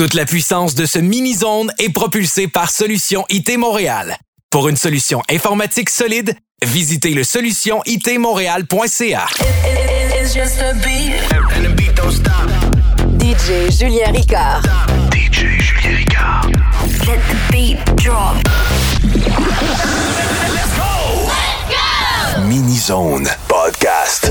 Toute la puissance de ce mini-zone est propulsée par Solution IT Montréal. Pour une solution informatique solide, visitez le solutionitmontréal.ca. DJ Julien Ricard. DJ Julien Ricard. Let the beat drop. Let's go! Mini Zone Podcast.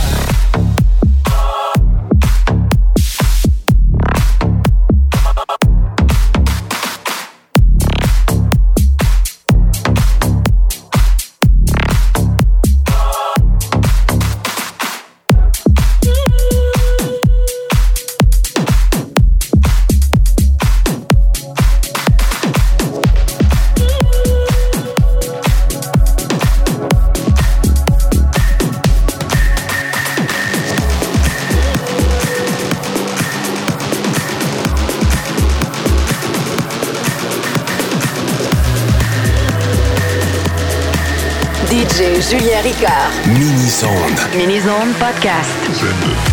Ricard. Mini-Zone. Mini-Zone Podcast.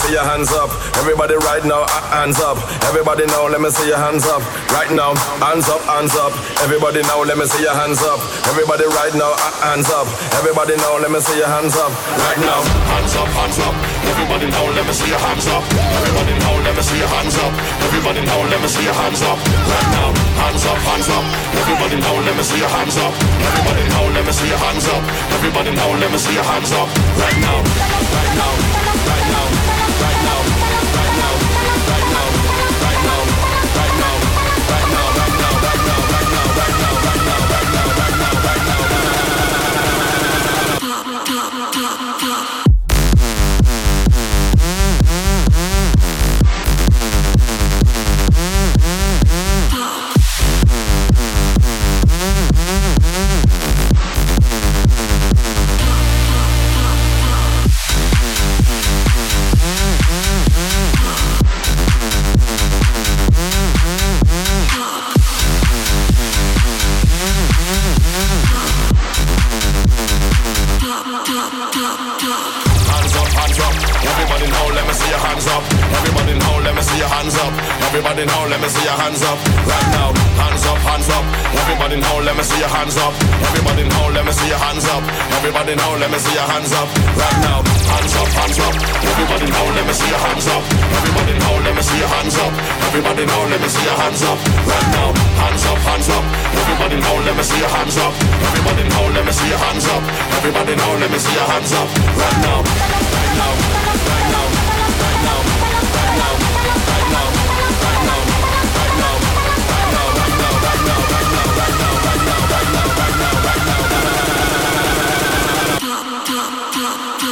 See your hands up. Everybody Right now, hands up, everybody now, let me see your hands up. Everybody now, hands up, hands up. Everybody now let me see your hands up. Everybody right now, hands up. Everybody now, let me see your hands up. Right now, hands up, hands up. Everybody now, let me see your hands up. Everybody now, let me see your hands up. Everybody now, let me see your hands up. Right now, hands up, hands up. Everybody now, let me see your hands up. Everybody now, let me see your hands up. Everybody now, let me see your hands up. Right now, right now,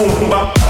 Boom, bap.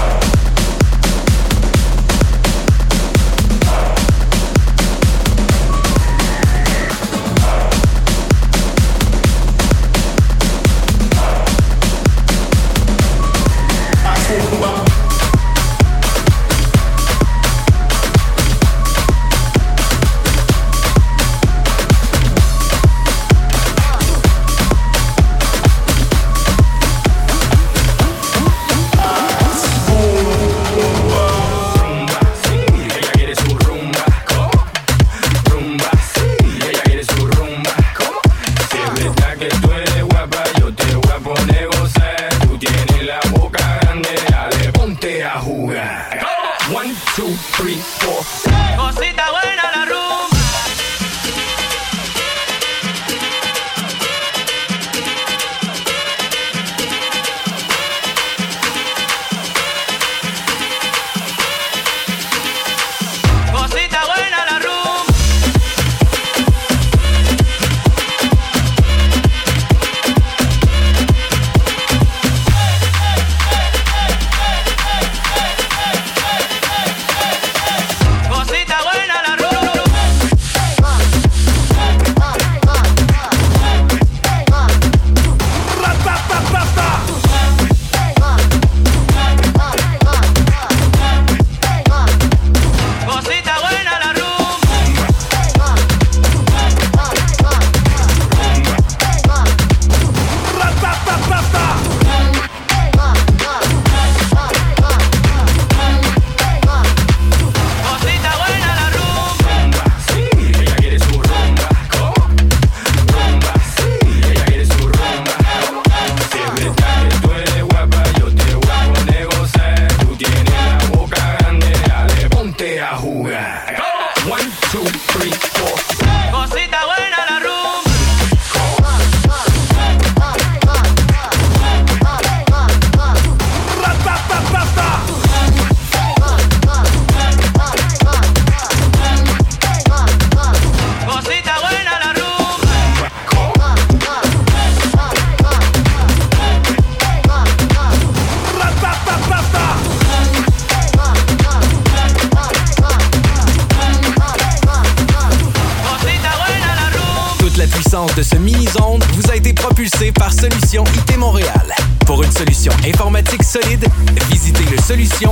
solution.